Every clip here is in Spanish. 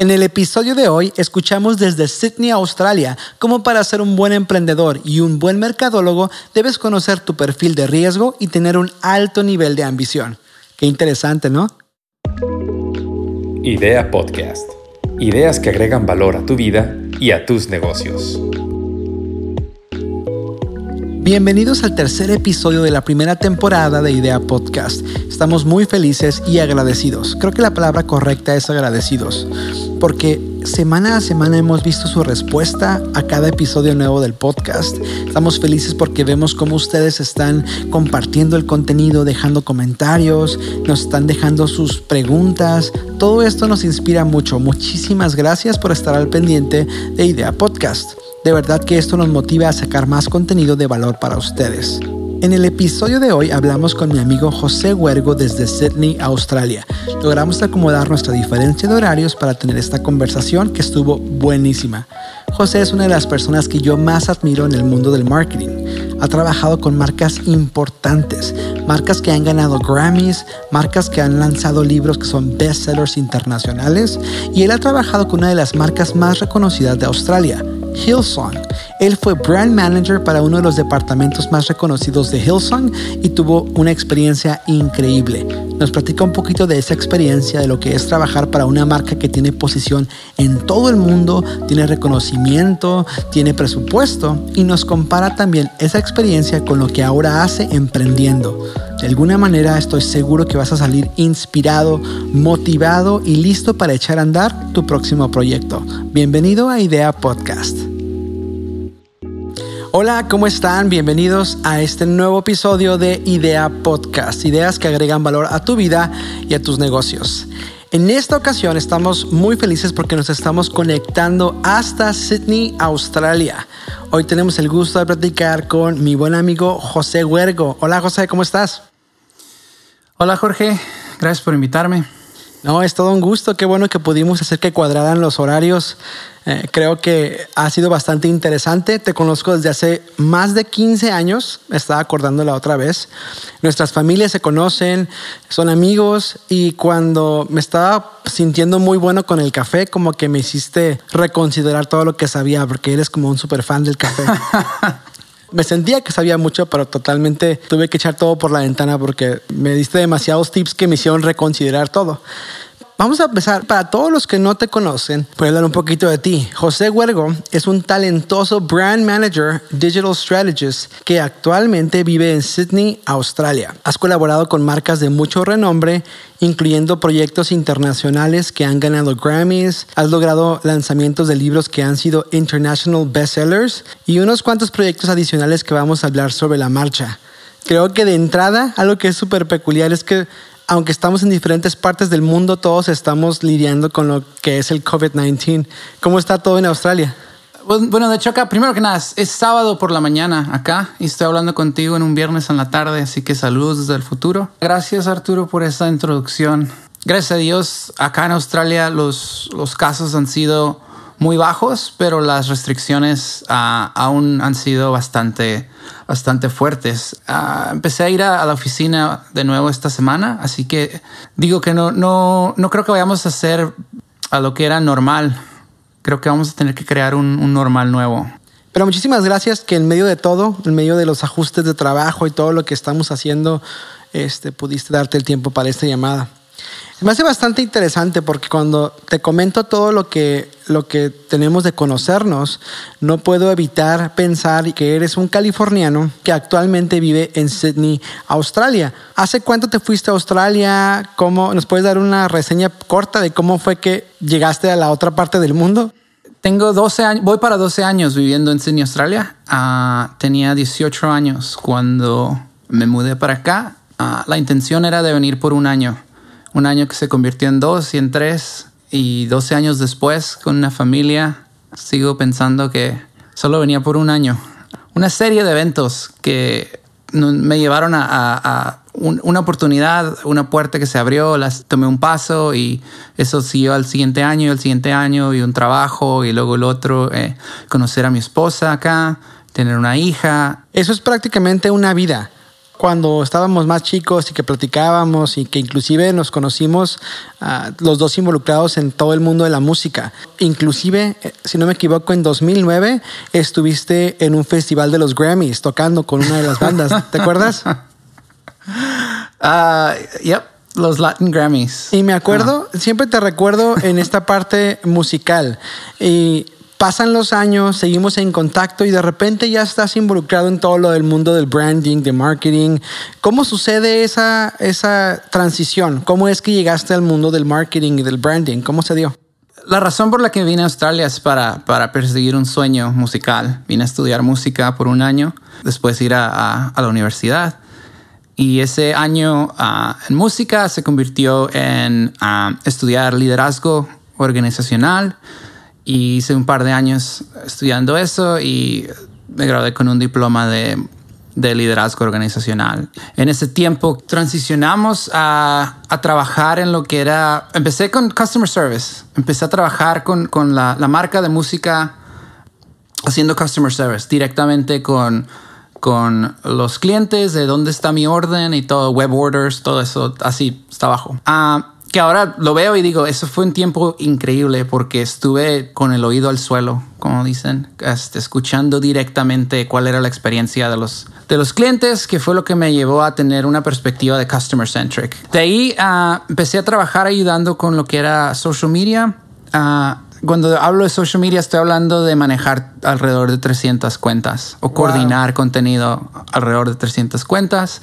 En el episodio de hoy escuchamos desde Sydney, Australia, cómo para ser un buen emprendedor y un buen mercadólogo debes conocer tu perfil de riesgo y tener un alto nivel de ambición. Qué interesante, ¿no? Idea Podcast. Ideas que agregan valor a tu vida y a tus negocios. Bienvenidos al tercer episodio de la primera temporada de Idea Podcast. Estamos muy felices y agradecidos. Creo que la palabra correcta es agradecidos, porque semana a semana hemos visto su respuesta a cada episodio nuevo del podcast. Estamos felices porque vemos cómo ustedes están compartiendo el contenido, dejando comentarios, nos están dejando sus preguntas. Todo esto nos inspira mucho. Muchísimas gracias por estar al pendiente de Idea Podcast. De verdad que esto nos motiva a sacar más contenido de valor para ustedes. En el episodio de hoy hablamos con mi amigo José Huergo desde Sydney, Australia. Logramos acomodar nuestra diferencia de horarios para tener esta conversación que estuvo buenísima. José es una de las personas que yo más admiro en el mundo del marketing. Ha trabajado con marcas importantes, marcas que han ganado Grammys, marcas que han lanzado libros que son bestsellers internacionales y él ha trabajado con una de las marcas más reconocidas de Australia, Hillsong. Él fue brand manager para uno de los departamentos más reconocidos de Hillsong y tuvo una experiencia increíble. Nos platica un poquito de esa experiencia, de lo que es trabajar para una marca que tiene posición en todo el mundo, tiene reconocimiento, tiene presupuesto y nos compara también esa experiencia con lo que ahora hace emprendiendo. De alguna manera estoy seguro que vas a salir inspirado, motivado y listo para echar a andar tu próximo proyecto. Bienvenido a Idea Podcast. Hola, ¿cómo están? Bienvenidos a este nuevo episodio de Idea Podcast, ideas que agregan valor a tu vida y a tus negocios. En esta ocasión estamos muy felices porque nos estamos conectando hasta Sydney, Australia. Hoy tenemos el gusto de platicar con mi buen amigo José Huergo. Hola José, ¿cómo estás? Hola Jorge, gracias por invitarme. No, es todo un gusto. Qué bueno que pudimos hacer que cuadraran los horarios. Eh, creo que ha sido bastante interesante. Te conozco desde hace más de 15 años. Me estaba acordando la otra vez. Nuestras familias se conocen, son amigos y cuando me estaba sintiendo muy bueno con el café, como que me hiciste reconsiderar todo lo que sabía, porque eres como un super fan del café. Me sentía que sabía mucho, pero totalmente tuve que echar todo por la ventana porque me diste demasiados tips que me hicieron reconsiderar todo. Vamos a empezar. Para todos los que no te conocen, voy a hablar un poquito de ti. José Huergo es un talentoso brand manager, digital strategist, que actualmente vive en Sydney, Australia. Has colaborado con marcas de mucho renombre, incluyendo proyectos internacionales que han ganado Grammys. Has logrado lanzamientos de libros que han sido international bestsellers y unos cuantos proyectos adicionales que vamos a hablar sobre la marcha. Creo que de entrada, algo que es súper peculiar es que aunque estamos en diferentes partes del mundo, todos estamos lidiando con lo que es el COVID-19. ¿Cómo está todo en Australia? Bueno, de hecho acá, primero que nada, es sábado por la mañana acá y estoy hablando contigo en un viernes en la tarde, así que saludos desde el futuro. Gracias Arturo por esta introducción. Gracias a Dios, acá en Australia los, los casos han sido muy bajos, pero las restricciones uh, aún han sido bastante, bastante fuertes. Uh, empecé a ir a, a, la oficina de nuevo esta semana, así que digo que no, no, no creo que vayamos a hacer a lo que era normal. Creo que vamos a tener que crear un, un normal nuevo. Pero muchísimas gracias que en medio de todo, en medio de los ajustes de trabajo y todo lo que estamos haciendo, este, pudiste darte el tiempo para esta llamada. Me hace bastante interesante porque cuando te comento todo lo que, lo que tenemos de conocernos, no puedo evitar pensar que eres un californiano que actualmente vive en Sydney, Australia. ¿Hace cuánto te fuiste a Australia? ¿Cómo, ¿Nos puedes dar una reseña corta de cómo fue que llegaste a la otra parte del mundo? Tengo 12 años, voy para 12 años viviendo en Sydney, Australia. Uh, tenía 18 años cuando me mudé para acá. Uh, la intención era de venir por un año un año que se convirtió en dos y en tres. Y 12 años después, con una familia, sigo pensando que solo venía por un año. Una serie de eventos que me llevaron a, a, a un, una oportunidad, una puerta que se abrió, las tomé un paso y eso siguió al siguiente año, el siguiente año y un trabajo y luego el otro, eh, conocer a mi esposa acá, tener una hija. Eso es prácticamente una vida cuando estábamos más chicos y que platicábamos y que inclusive nos conocimos uh, los dos involucrados en todo el mundo de la música. Inclusive, eh, si no me equivoco, en 2009 estuviste en un festival de los Grammys tocando con una de las bandas. ¿Te acuerdas? Uh, yep, los Latin Grammys. Y me acuerdo, siempre te recuerdo en esta parte musical. Y pasan los años, seguimos en contacto y de repente ya estás involucrado en todo lo del mundo del branding, de marketing. ¿Cómo sucede esa, esa transición? ¿Cómo es que llegaste al mundo del marketing y del branding? ¿Cómo se dio? La razón por la que vine a Australia es para, para perseguir un sueño musical. Vine a estudiar música por un año, después ir a, a, la universidad. Y ese año uh, en música se convirtió en uh, estudiar liderazgo organizacional y hice un par de años estudiando eso y me gradué con un diploma de, de liderazgo organizacional. En ese tiempo transicionamos a, a, trabajar en lo que era, empecé con customer service, empecé a trabajar con, con la, la marca de música haciendo customer service directamente con con los clientes de dónde está mi orden y todo, web orders, todo eso así está abajo. Ah, que ahora lo veo y digo, eso fue un tiempo increíble porque estuve con el oído al suelo, como dicen, este, escuchando directamente cuál era la experiencia de los, de los clientes, que fue lo que me llevó a tener una perspectiva de customer centric. De ahí uh, empecé a trabajar ayudando con lo que era social media. Uh, cuando hablo de social media estoy hablando de manejar alrededor de 300 cuentas o wow. coordinar contenido alrededor de 300 cuentas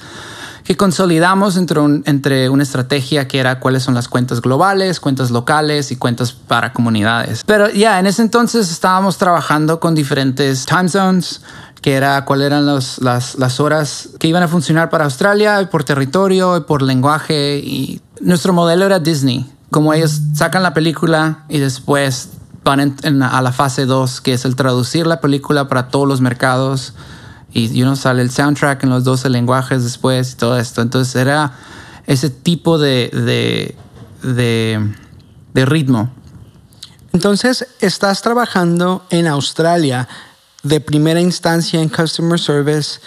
que consolidamos entre, un, entre una estrategia que era cuáles son las cuentas globales, cuentas locales y cuentas para comunidades. Pero ya, yeah, en ese entonces estábamos trabajando con diferentes time zones, que era cuáles eran los, las, las horas que iban a funcionar para Australia, por territorio, por lenguaje. Y nuestro modelo era Disney. Como ellos sacan la película y después van en, en, a la fase 2, que es el traducir la película para todos los mercados y uno sale el soundtrack en los 12 lenguajes después y todo esto. Entonces era ese tipo de, de, de, de ritmo. Entonces estás trabajando en Australia de primera instancia en Customer Service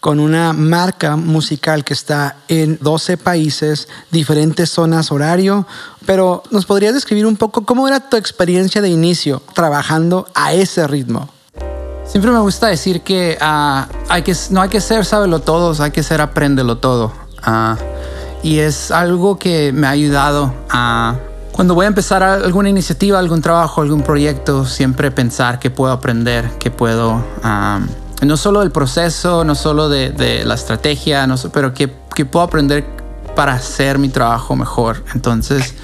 con una marca musical que está en 12 países, diferentes zonas horario, pero ¿nos podrías describir un poco cómo era tu experiencia de inicio trabajando a ese ritmo? Siempre me gusta decir que, uh, hay que no hay que ser sábelo todos, hay que ser apréndelo todo. Uh, y es algo que me ha ayudado a... Cuando voy a empezar alguna iniciativa, algún trabajo, algún proyecto, siempre pensar que puedo aprender, que puedo... No solo del proceso, no solo de, de la estrategia, no, pero que, que puedo aprender para hacer mi trabajo mejor. Entonces,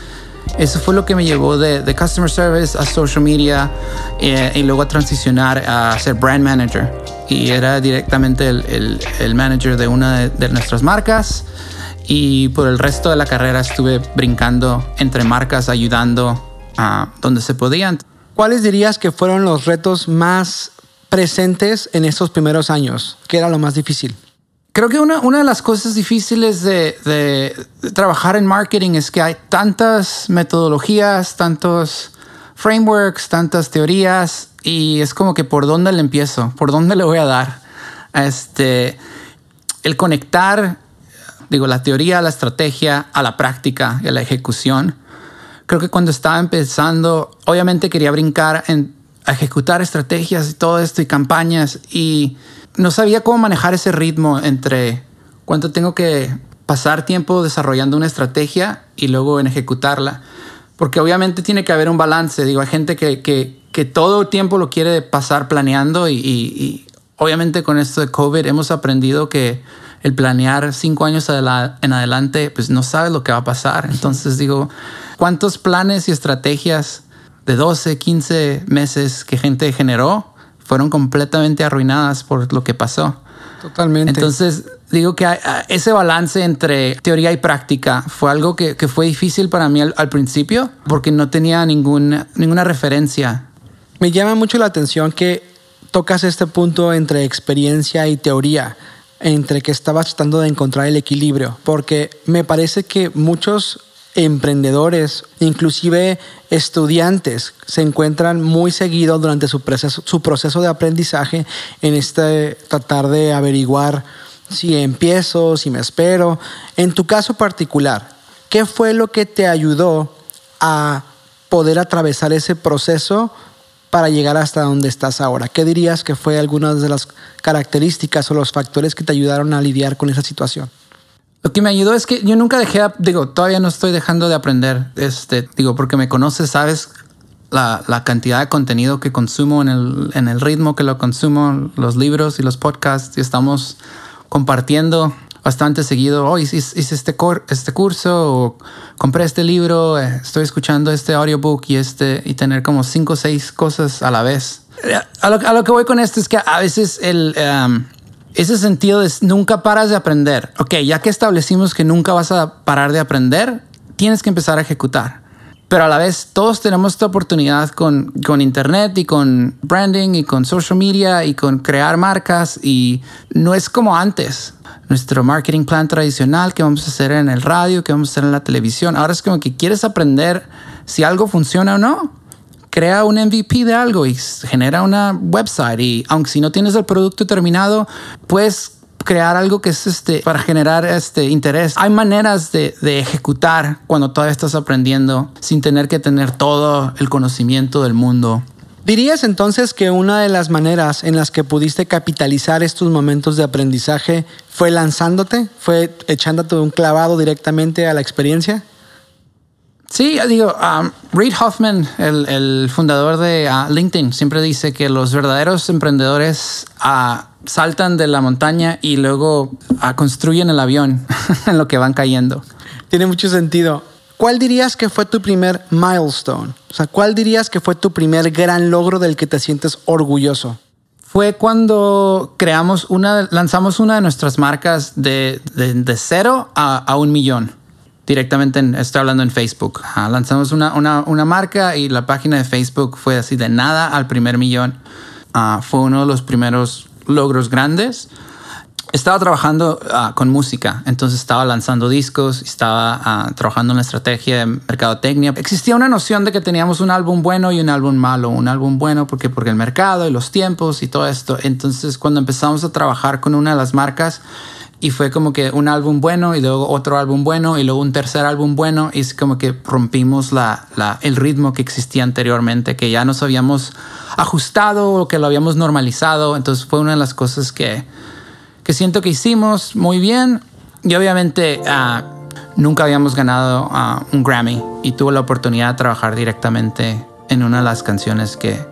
eso fue lo que me llevó de, customer service a social media eh, y luego a transicionar a ser brand manager. Y era directamente el, el, manager de una de, de, nuestras marcas. Y por el resto de la carrera estuve brincando entre marcas, ayudando a donde se podían. ¿Cuáles dirías que fueron los retos más presentes en estos primeros años? ¿Qué era lo más difícil? Creo que una, una de las cosas difíciles de, de, trabajar en marketing es que hay tantas metodologías, tantos frameworks, tantas teorías y es como que por dónde le empiezo, por dónde le voy a dar. Este, el conectar, digo, la teoría, la estrategia a la práctica y a la ejecución. Creo que cuando estaba empezando, obviamente quería brincar en a ejecutar estrategias y todo esto y campañas y no sabía cómo manejar ese ritmo entre cuánto tengo que pasar tiempo desarrollando una estrategia y luego en ejecutarla. Porque obviamente tiene que haber un balance. Digo, hay gente que, que, que todo el tiempo lo quiere pasar planeando y, y, y, obviamente con esto de COVID hemos aprendido que el planear cinco años en adelante, pues no sabes lo que va a pasar. Entonces digo, ¿cuántos planes y estrategias de 12, 15 meses que gente generó fueron completamente arruinadas por lo que pasó. Totalmente. Entonces, digo que ese balance entre teoría y práctica fue algo que, que fue difícil para mí al, al, principio porque no tenía ningún, ninguna referencia. Me llama mucho la atención que tocas este punto entre experiencia y teoría, entre que estabas tratando de encontrar el equilibrio, porque me parece que muchos emprendedores, inclusive estudiantes, se encuentran muy seguido durante su proceso, su proceso de aprendizaje en este tratar de averiguar si empiezo, si me espero. En tu caso particular, ¿qué fue lo que te ayudó a poder atravesar ese proceso para llegar hasta donde estás ahora? ¿Qué dirías que fue algunas de las características o los factores que te ayudaron a lidiar con esa situación? Lo que me ayudó es que yo nunca dejé, digo, todavía no estoy dejando de aprender, este, digo, porque me conoces, sabes la, la cantidad de contenido que consumo en el, en el ritmo que lo consumo, los libros y los podcasts, y estamos compartiendo bastante seguido, oh, hice, este, este curso o compré este libro, eh, estoy escuchando este audiobook y, este, y tener como cinco o seis cosas a la vez. A lo, a lo, que voy con esto es que a veces el, um, ese sentido de nunca paras de aprender. Ok, ya que establecimos que nunca vas a parar de aprender, tienes que empezar a ejecutar. Pero a la vez todos tenemos esta oportunidad con, con internet y con branding y con social media y con crear marcas y no es como antes nuestro marketing plan tradicional que vamos a hacer en el radio, que vamos a hacer en la televisión. Ahora es como que quieres aprender si algo funciona o no. Crea un MVP de algo y genera una website y aunque si no tienes el producto terminado, puedes crear algo que es este para generar este interés. Hay maneras de, de ejecutar cuando todavía estás aprendiendo sin tener que tener todo el conocimiento del mundo ¿Dirías entonces que una de las maneras en las que pudiste capitalizar estos momentos de aprendizaje fue lanzándote? ¿Fue echándote un clavado directamente a la experiencia? Sí, digo, um, Reid Hoffman, el, fundador de uh, LinkedIn, siempre dice que los verdaderos emprendedores uh, saltan de la montaña y luego uh, construyen el avión en lo que van cayendo. Tiene mucho sentido. ¿Cuál dirías que fue tu primer milestone? O sea, ¿cuál dirías que fue tu primer gran logro del que te sientes orgulloso? Fue cuando creamos una, lanzamos una de nuestras marcas de, de, cero a, un millón. Directamente, estoy hablando en Facebook. lanzamos una, una, una, marca y la página de Facebook fue así de nada al primer millón. Ah, fue uno de los primeros logros grandes estaba trabajando uh, con música, entonces estaba lanzando discos, estaba uh, trabajando en la estrategia de mercadotecnia. Existía una noción de que teníamos un álbum bueno y un álbum malo. Un álbum bueno porque, porque el mercado y los tiempos y todo esto. Entonces cuando empezamos a trabajar con una de las marcas, y fue como que un álbum bueno y luego otro álbum bueno y luego un tercer álbum bueno y es como que rompimos la, el ritmo que existía anteriormente, que ya nos habíamos ajustado o que lo habíamos normalizado. Entonces fue una de las cosas que, que siento que hicimos muy bien. Y obviamente uh, nunca habíamos ganado uh, un Grammy y tuve la oportunidad de trabajar directamente en una de las canciones que,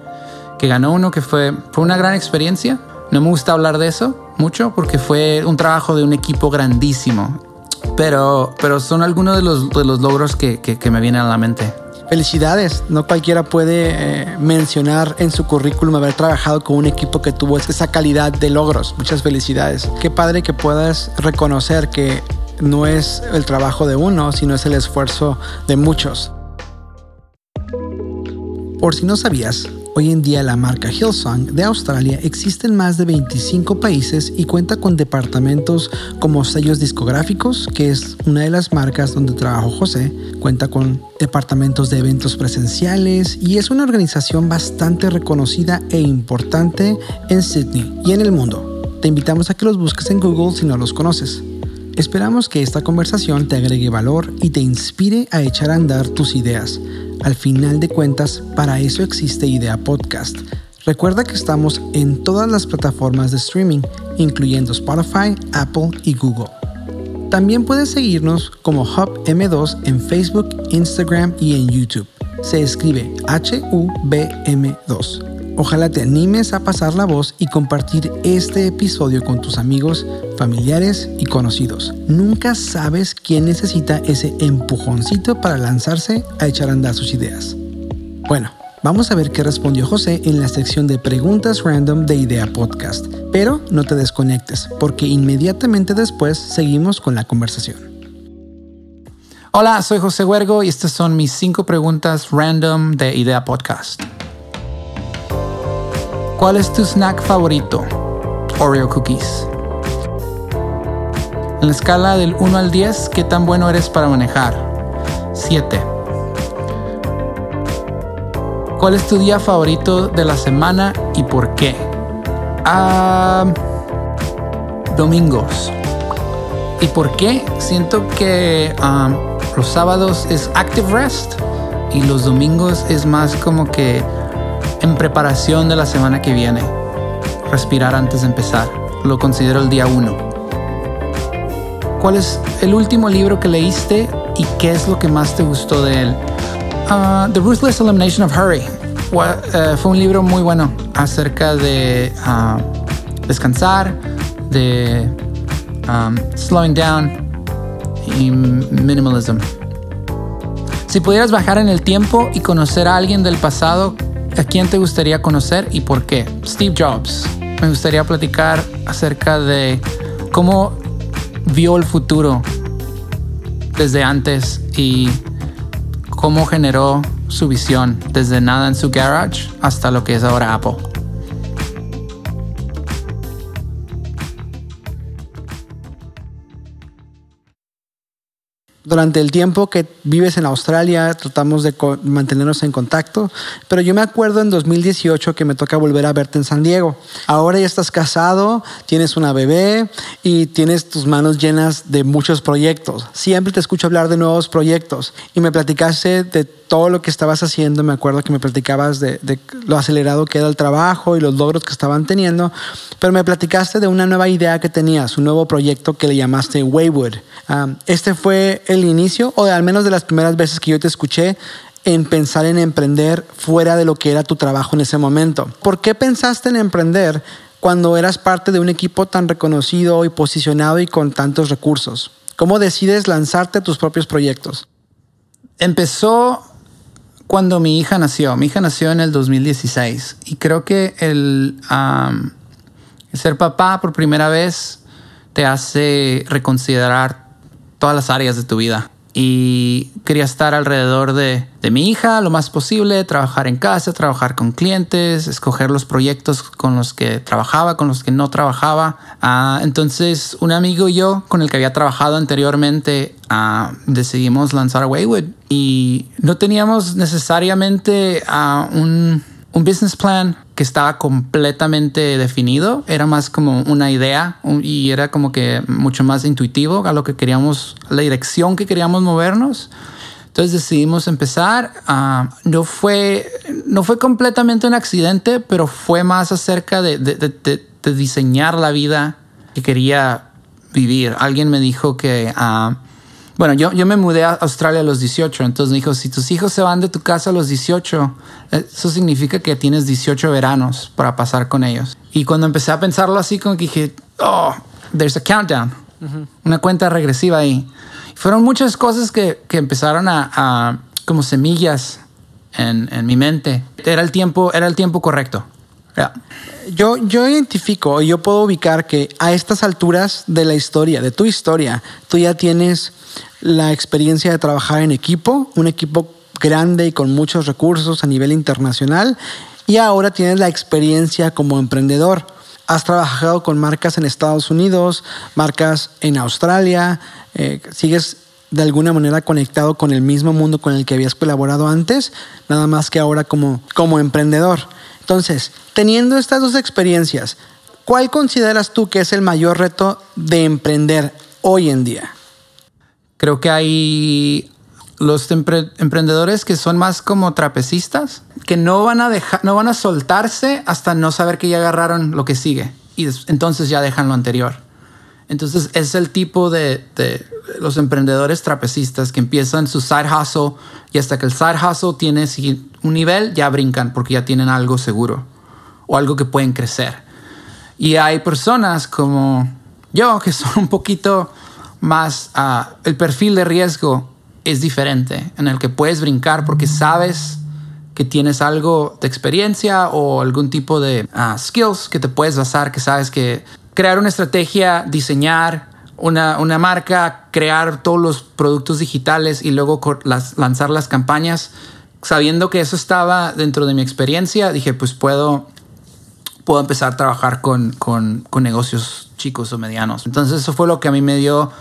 que ganó uno, que fue, fue una gran experiencia. No me gusta hablar de eso mucho porque fue un trabajo de un equipo grandísimo. Pero, pero son algunos de los, de los logros que, que, me vienen a la mente. Felicidades, no cualquiera puede eh, mencionar en su currículum haber trabajado con un equipo que tuvo esa calidad de logros. Muchas felicidades. Qué padre que puedas reconocer que no es el trabajo de uno, sino es el esfuerzo de muchos. Por si no sabías, Hoy en día la marca Hillsong de Australia existe en más de 25 países y cuenta con departamentos como sellos discográficos, que es una de las marcas donde trabajó José, cuenta con departamentos de eventos presenciales y es una organización bastante reconocida e importante en Sydney y en el mundo. Te invitamos a que los busques en Google si no los conoces. Esperamos que esta conversación te agregue valor y te inspire a echar a andar tus ideas al final de cuentas, para eso existe Idea Podcast. Recuerda que estamos en todas las plataformas de streaming, incluyendo Spotify, Apple y Google. También puedes seguirnos como Hub M2 en Facebook, Instagram y en YouTube. Se escribe H-U-B-M-2. Ojalá te animes a pasar la voz y compartir este episodio con tus amigos, familiares y conocidos. Nunca sabes quién necesita ese empujoncito para lanzarse a echar a andar sus ideas. Bueno, vamos a ver qué respondió José en la sección de preguntas random de Idea Podcast. Pero no te desconectes, porque inmediatamente después seguimos con la conversación. Hola, soy José Huergo y estas son mis cinco preguntas random de Idea Podcast. ¿Cuál es tu snack favorito? Oreo Cookies. En la escala del 1 al 10, ¿qué tan bueno eres para manejar? 7. ¿Cuál es tu día favorito de la semana y por qué? Ah, domingos. ¿Y por qué? Siento que um, los sábados es active rest y los domingos es más como que en preparación de la semana que viene. Respirar antes de empezar. Lo considero el día uno. ¿Cuál es el último libro que leíste y qué es lo que más te gustó de él? Uh, The Ruthless Elimination of Hurry. Uh, fue un libro muy bueno acerca de uh, descansar, de um, slowing down y minimalism. Si pudieras bajar en el tiempo y conocer a alguien del pasado, ¿a quién te gustaría conocer y por qué? Steve Jobs. Me gustaría platicar acerca de cómo vio el futuro desde antes y cómo generó su visión desde nada en su garage hasta lo que es ahora Apple. Durante el tiempo que vives en Australia tratamos de mantenernos en contacto, pero yo me acuerdo en 2018 que me toca volver a verte en San Diego. Ahora ya estás casado, tienes una bebé y tienes tus manos llenas de muchos proyectos. Siempre te escucho hablar de nuevos proyectos y me platicaste de todo lo que estabas haciendo. Me acuerdo que me platicabas de, lo acelerado que era el trabajo y los logros que estaban teniendo, pero me platicaste de una nueva idea que tenías, un nuevo proyecto que le llamaste Waywood. Ah, este fue el inicio, o al menos de las primeras veces que yo te escuché, en pensar en emprender fuera de lo que era tu trabajo en ese momento. ¿Por qué pensaste en emprender cuando eras parte de un equipo tan reconocido y posicionado y con tantos recursos? ¿Cómo decides lanzarte tus propios proyectos? Empezó cuando mi hija nació. Mi hija nació en el 2016 y creo que el, el ser papá por primera vez te hace reconsiderar todas las áreas de tu vida. Y quería estar alrededor de, de, mi hija lo más posible, trabajar en casa, trabajar con clientes, escoger los proyectos con los que trabajaba, con los que no trabajaba. Ah, entonces, un amigo y yo, con el que había trabajado anteriormente, ah, decidimos lanzar Waywood y no teníamos necesariamente uh, un un business plan que estaba completamente definido, era más como una idea y era como que mucho más intuitivo a lo que queríamos, la dirección que queríamos movernos. Entonces decidimos empezar. Ah, no, fue, no fue completamente un accidente, pero fue más acerca de, de, diseñar la vida que quería vivir. Alguien me dijo que uh, bueno, yo, yo me mudé a Australia a los 18, entonces me dijo, si tus hijos se van de tu casa a los 18, eso significa que tienes 18 veranos para pasar con ellos. Y cuando empecé a pensarlo así, como que dije, oh, there's a countdown, una cuenta regresiva ahí. fueron muchas cosas que, que empezaron a, a, como semillas en, en, mi mente. Era el tiempo, era el tiempo correcto. Yo, yo identifico, yo puedo ubicar que a estas alturas de la historia, de tu historia, tú ya tienes la experiencia de trabajar en equipo, un equipo grande y con muchos recursos a nivel internacional, y ahora tienes la experiencia como emprendedor. Has trabajado con marcas en Estados Unidos, marcas en Australia, eh, sigues de alguna manera conectado con el mismo mundo con el que habías colaborado antes, nada más que ahora como, como emprendedor. Entonces, teniendo estas dos experiencias, ¿cuál consideras tú que es el mayor reto de emprender hoy en día? Creo que hay los emprendedores que son más como trapecistas, que no van a dejar, no van a soltarse hasta no saber que ya agarraron lo que sigue y entonces ya dejan lo anterior. Entonces es el tipo de, de, los emprendedores trapecistas que empiezan su side hustle y hasta que el side hustle tiene un nivel ya brincan porque ya tienen algo seguro o algo que pueden crecer. Y hay personas como yo que son un poquito más, uh, el perfil de riesgo es diferente en el que puedes brincar porque sabes que tienes algo de experiencia o algún tipo de uh, skills que te puedes basar, que sabes que crear una estrategia, diseñar una, una marca, crear todos los productos digitales y luego lanzar las campañas, sabiendo que eso estaba dentro de mi experiencia, dije, pues puedo, puedo empezar a trabajar con, con, con negocios chicos o medianos. Entonces eso fue lo que a mí me dio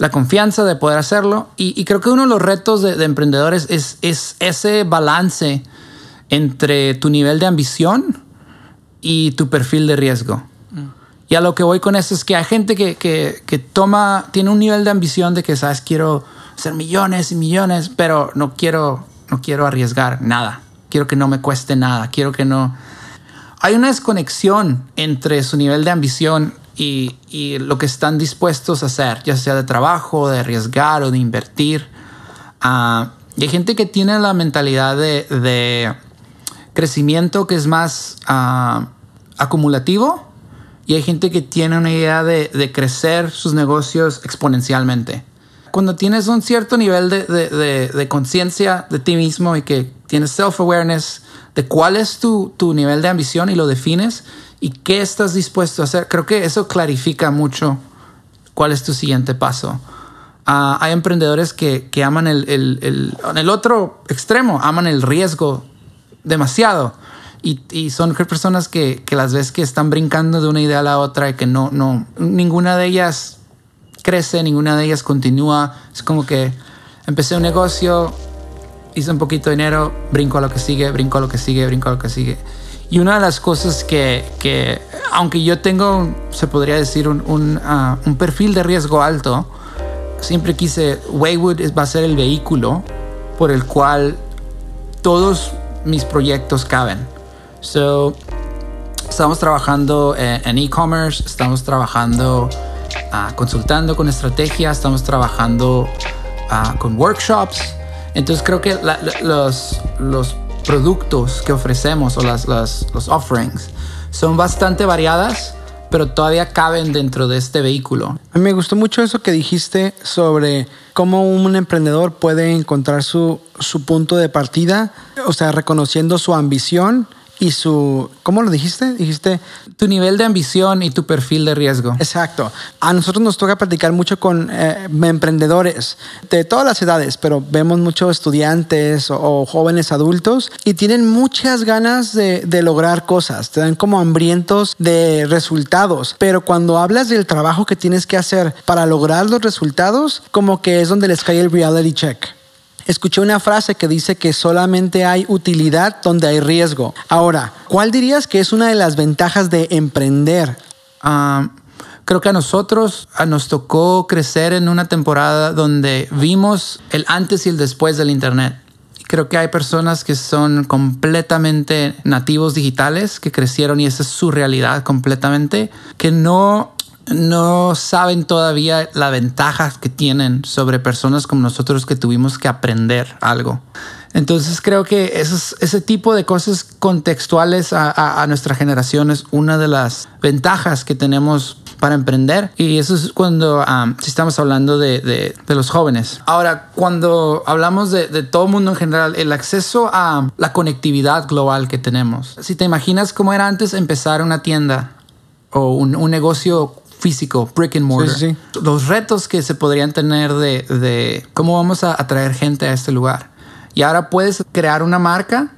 la confianza de poder hacerlo. Y, creo que uno de los retos de, emprendedores es, es, ese balance entre tu nivel de ambición y tu perfil de riesgo. Y a lo que voy con eso es que hay gente que toma, tiene un nivel de ambición de que, sabes, quiero hacer millones y millones, pero no quiero, no quiero arriesgar nada. Quiero que no me cueste nada. Quiero que no. Hay una desconexión entre su nivel de ambición y, lo que están dispuestos a hacer, ya sea de trabajo, de arriesgar o de invertir. Ah, y hay gente que tiene la mentalidad de, de crecimiento que es más ah, acumulativo y hay gente que tiene una idea de, de crecer sus negocios exponencialmente. Cuando tienes un cierto nivel de, de conciencia de ti mismo y que tienes self-awareness de cuál es tu, tu nivel de ambición y lo defines y qué estás dispuesto a hacer, creo que eso clarifica mucho cuál es tu siguiente paso. Uh, hay emprendedores que, que aman el, el, el, en el otro extremo, aman el riesgo demasiado. Y, y son personas que, que, las ves que están brincando de una idea a la otra y que no, no, ninguna de ellas crece, ninguna de ellas continúa. Es como que empecé un negocio, hice un poquito de dinero, brinco a lo que sigue, brinco a lo que sigue, brinco a lo que sigue. Y una de las cosas que, que aunque yo tengo, se podría decir, un, un, uh, un perfil de riesgo alto, siempre quise, Waywood va a ser el vehículo por el cual todos mis proyectos caben. So, estamos trabajando en e-commerce, estamos trabajando uh, consultando con estrategia, estamos trabajando uh, con workshops. Entonces creo que los, los productos que ofrecemos o las, las, los offerings son bastante variadas pero todavía caben dentro de este vehículo. Me gustó mucho eso que dijiste sobre cómo un emprendedor puede encontrar su, su punto de partida, o sea, reconociendo su ambición y su, ¿cómo lo dijiste? Dijiste tu nivel de ambición y tu perfil de riesgo. Exacto. A nosotros nos toca platicar mucho con eh, emprendedores de todas las edades, pero vemos muchos estudiantes o, jóvenes adultos y tienen muchas ganas de, de lograr cosas, te dan como hambrientos de resultados, pero cuando hablas del trabajo que tienes que hacer para lograr los resultados, como que es donde les cae el reality check escuché una frase que dice que solamente hay utilidad donde hay riesgo. Ahora, ¿cuál dirías que es una de las ventajas de emprender? Uh, creo que a nosotros nos tocó crecer en una temporada donde vimos el antes y el después del Internet. Creo que hay personas que son completamente nativos digitales, que crecieron y esa es su realidad completamente, que no no saben todavía la ventaja que tienen sobre personas como nosotros que tuvimos que aprender algo. Entonces creo que ese tipo de cosas contextuales a, nuestra generación es una de las ventajas que tenemos para emprender y eso es cuando um, si estamos hablando de, los jóvenes. Ahora, cuando hablamos de, todo el mundo en general, el acceso a la conectividad global que tenemos. Si te imaginas cómo era antes empezar una tienda o un negocio físico, brick and mortar. Sí, sí. Los retos que se podrían tener de, de, cómo vamos a atraer gente a este lugar. Y ahora puedes crear una marca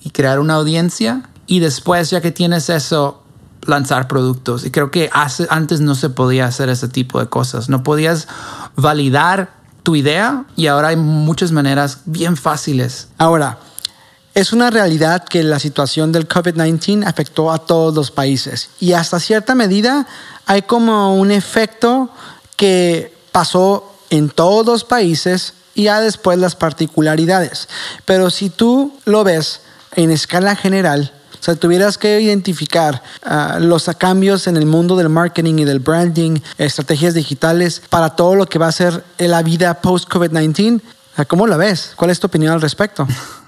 y crear una audiencia y después, ya que tienes eso, lanzar productos. Y creo que hace, antes no se podía hacer ese tipo de cosas. No podías validar tu idea y ahora hay muchas maneras bien fáciles. Ahora, es una realidad que la situación del COVID-19 afectó a todos los países y hasta cierta medida hay como un efecto que pasó en todos los países y ya después las particularidades. Pero si tú lo ves en escala general, o sea, tuvieras que identificar uh, los cambios en el mundo del marketing y del branding, estrategias digitales para todo lo que va a ser la vida post-COVID-19, ¿cómo la ves? ¿Cuál es tu opinión al respecto?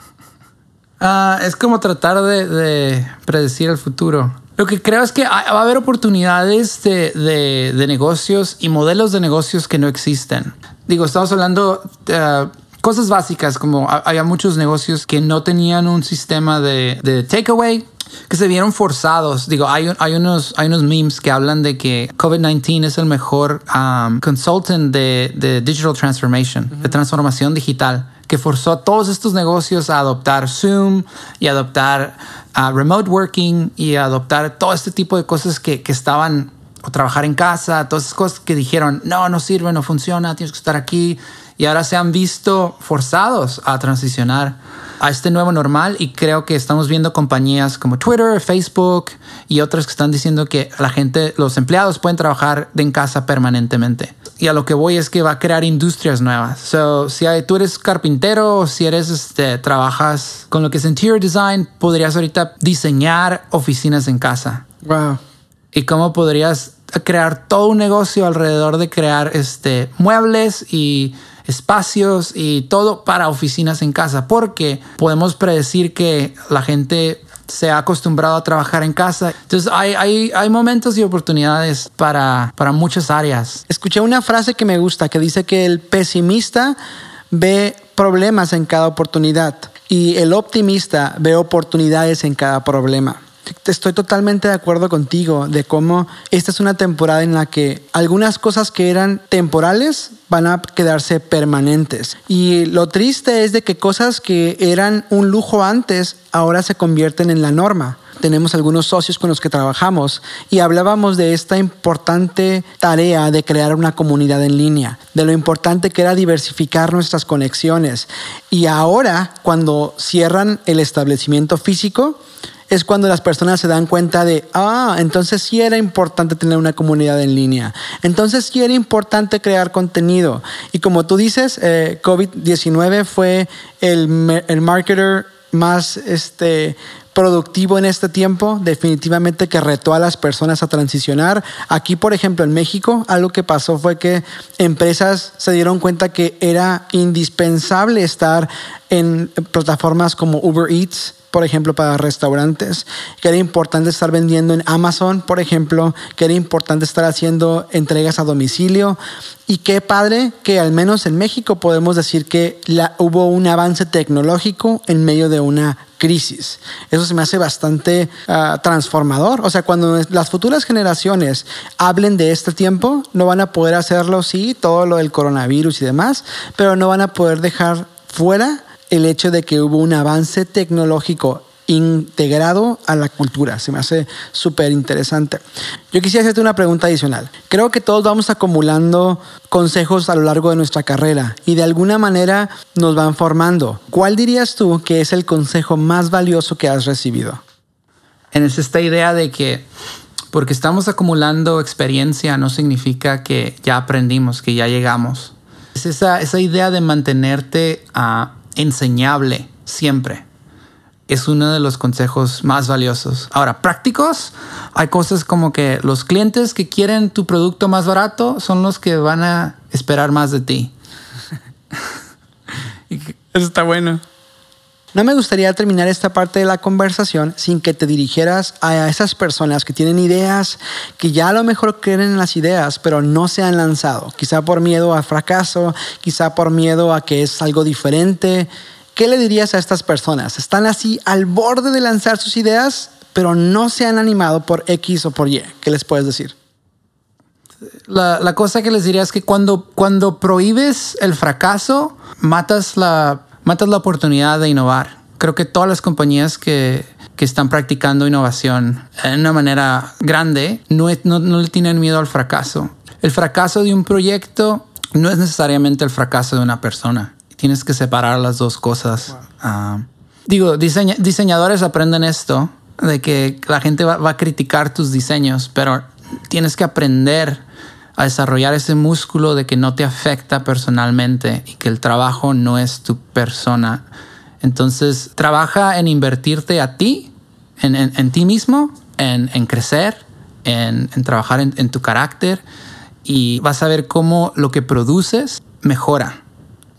Uh, es como tratar de, de, predecir el futuro. Lo que creo es que va a haber oportunidades de, de, de negocios y modelos de negocios que no existen. Digo, estamos hablando de uh, cosas básicas, como había muchos negocios que no tenían un sistema de, de takeaway, que se vieron forzados. Digo, hay, hay, unos, hay unos memes que hablan de que COVID-19 es el mejor um, consultant de, de digital transformation, uh -huh. de transformación digital que forzó a todos estos negocios a adoptar Zoom y adoptar uh, remote working y adoptar todo este tipo de cosas que, que estaban o trabajar en casa, todas esas cosas que dijeron, no, no sirve, no funciona, tienes que estar aquí. Y ahora se han visto forzados a transicionar a este nuevo normal y creo que estamos viendo compañías como Twitter, Facebook y otras que están diciendo que la gente, los empleados pueden trabajar de en casa permanentemente. Y a lo que voy es que va a crear industrias nuevas. So, si tú eres carpintero si eres, este, trabajas con lo que es interior design, podrías ahorita diseñar oficinas en casa. Wow. Y cómo podrías crear todo un negocio alrededor de crear este, muebles y espacios y todo para oficinas en casa, porque podemos predecir que la gente se ha acostumbrado a trabajar en casa. Entonces hay, hay, hay momentos y oportunidades para, para muchas áreas. Escuché una frase que me gusta que dice que el pesimista ve problemas en cada oportunidad y el optimista ve oportunidades en cada problema estoy totalmente de acuerdo contigo de cómo esta es una temporada en la que algunas cosas que eran temporales van a quedarse permanentes. Y lo triste es de que cosas que eran un lujo antes ahora se convierten en la norma tenemos algunos socios con los que trabajamos y hablábamos de esta importante tarea de crear una comunidad en línea, de lo importante que era diversificar nuestras conexiones. Y ahora, cuando cierran el establecimiento físico, es cuando las personas se dan cuenta de, ah, entonces sí era importante tener una comunidad en línea, entonces sí era importante crear contenido. Y como tú dices, eh, COVID-19 fue el, el marketer más este, productivo en este tiempo, definitivamente que retó a las personas a transicionar. Aquí, por ejemplo, en México, algo que pasó fue que empresas se dieron cuenta que era indispensable estar en plataformas como Uber Eats, por ejemplo, para restaurantes, que era importante estar vendiendo en Amazon, por ejemplo, que era importante estar haciendo entregas a domicilio. Y qué padre que al menos en México podemos decir que hubo un avance tecnológico en medio de una crisis. Eso se me hace bastante ah, transformador. O sea, cuando las futuras generaciones hablen de este tiempo, no van a poder hacerlo, sí, todo lo del coronavirus y demás, pero no van a poder dejar fuera el hecho de que hubo un avance tecnológico integrado a la cultura. Se me hace súper interesante. Yo quisiera hacerte una pregunta adicional. Creo que todos vamos acumulando consejos a lo largo de nuestra carrera y de alguna manera nos van formando. ¿Cuál dirías tú que es el consejo más valioso que has recibido? Es esta idea de que porque estamos acumulando experiencia no significa que ya aprendimos, que ya llegamos. Es esa idea de mantenerte a enseñable siempre. Es uno de los consejos más valiosos. Ahora, prácticos, hay cosas como que los clientes que quieren tu producto más barato son los que van a esperar más de ti. Eso está bueno. No me gustaría terminar esta parte de la conversación sin que te dirigieras a esas personas que tienen ideas, que ya a lo mejor creen en las ideas, pero no se han lanzado. Quizá por miedo al fracaso, quizá por miedo a que es algo diferente. ¿Qué le dirías a estas personas? Están así al borde de lanzar sus ideas, pero no se han animado por X o por Y. ¿Qué les puedes decir? La, cosa que les diría es que cuando, cuando prohíbes el fracaso, matas la matas la oportunidad de innovar. Creo que todas las compañías que, que están practicando innovación en una manera grande no, no, no le tienen miedo al fracaso. El fracaso de un proyecto no es necesariamente el fracaso de una persona. Tienes que separar las dos cosas. Ah, digo, diseñadores aprenden esto, de que la gente va, va, a criticar tus diseños, pero tienes que aprender a desarrollar ese músculo de que no te afecta personalmente y que el trabajo no es tu persona. Entonces, trabaja en invertirte a ti, en, ti mismo, en, crecer, en, trabajar en, tu carácter y vas a ver cómo lo que produces mejora.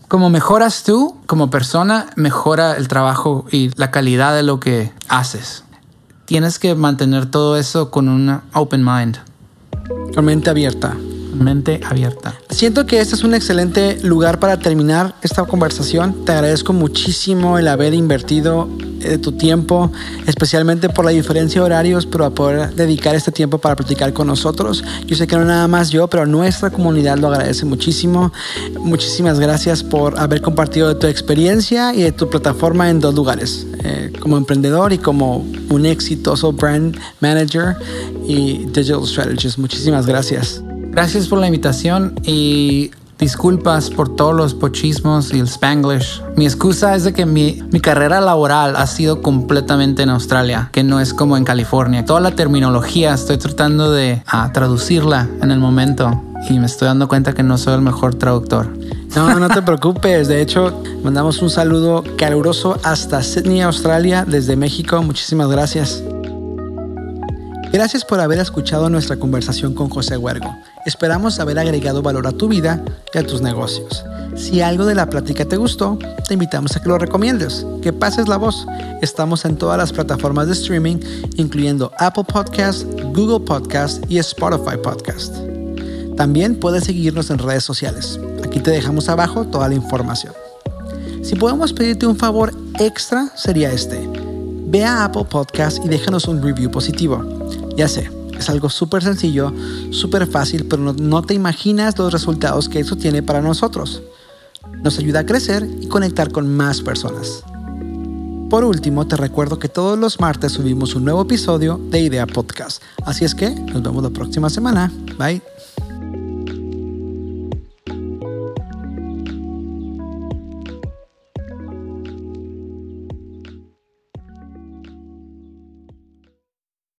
Como mejoras tú como persona, mejora el trabajo y la calidad de lo que haces. Tienes que mantener todo eso con una open mind. Con mente abierta. Mente abierta. Siento que este es un excelente lugar para terminar esta conversación. Te agradezco muchísimo el haber invertido de tu tiempo, especialmente por la diferencia de horarios, pero a poder dedicar este tiempo para platicar con nosotros. Yo sé que no nada más yo, pero nuestra comunidad lo agradece muchísimo. Muchísimas gracias por haber compartido de tu experiencia y de tu plataforma en dos lugares, eh, como emprendedor y como un exitoso brand manager y digital strategist. Muchísimas gracias. Gracias por la invitación y Disculpas por todos los pochismos y el spanglish. Mi excusa es de que mi, mi, carrera laboral ha sido completamente en Australia, que no es como en California. Toda la terminología estoy tratando de ah, traducirla en el momento y me estoy dando cuenta que no soy el mejor traductor. No, no te preocupes. De hecho, mandamos un saludo caluroso hasta Sydney, Australia, desde México. Muchísimas gracias. Gracias por haber escuchado nuestra conversación con José Huergo. Esperamos haber agregado valor a tu vida y a tus negocios. Si algo de la plática te gustó, te invitamos a que lo recomiendes, que pases la voz. Estamos en todas las plataformas de streaming, incluyendo Apple Podcast, Google Podcast y Spotify Podcast. También puedes seguirnos en redes sociales. Aquí te dejamos abajo toda la información. Si podemos pedirte un favor extra, sería este. Ve a Apple Podcast y déjanos un review positivo. Ya sé, es algo súper sencillo, súper fácil, pero no, no, te imaginas los resultados que eso tiene para nosotros. Nos ayuda a crecer y conectar con más personas. Por último, te recuerdo que todos los martes subimos un nuevo episodio de Idea Podcast. Así es que nos vemos la próxima semana. Bye.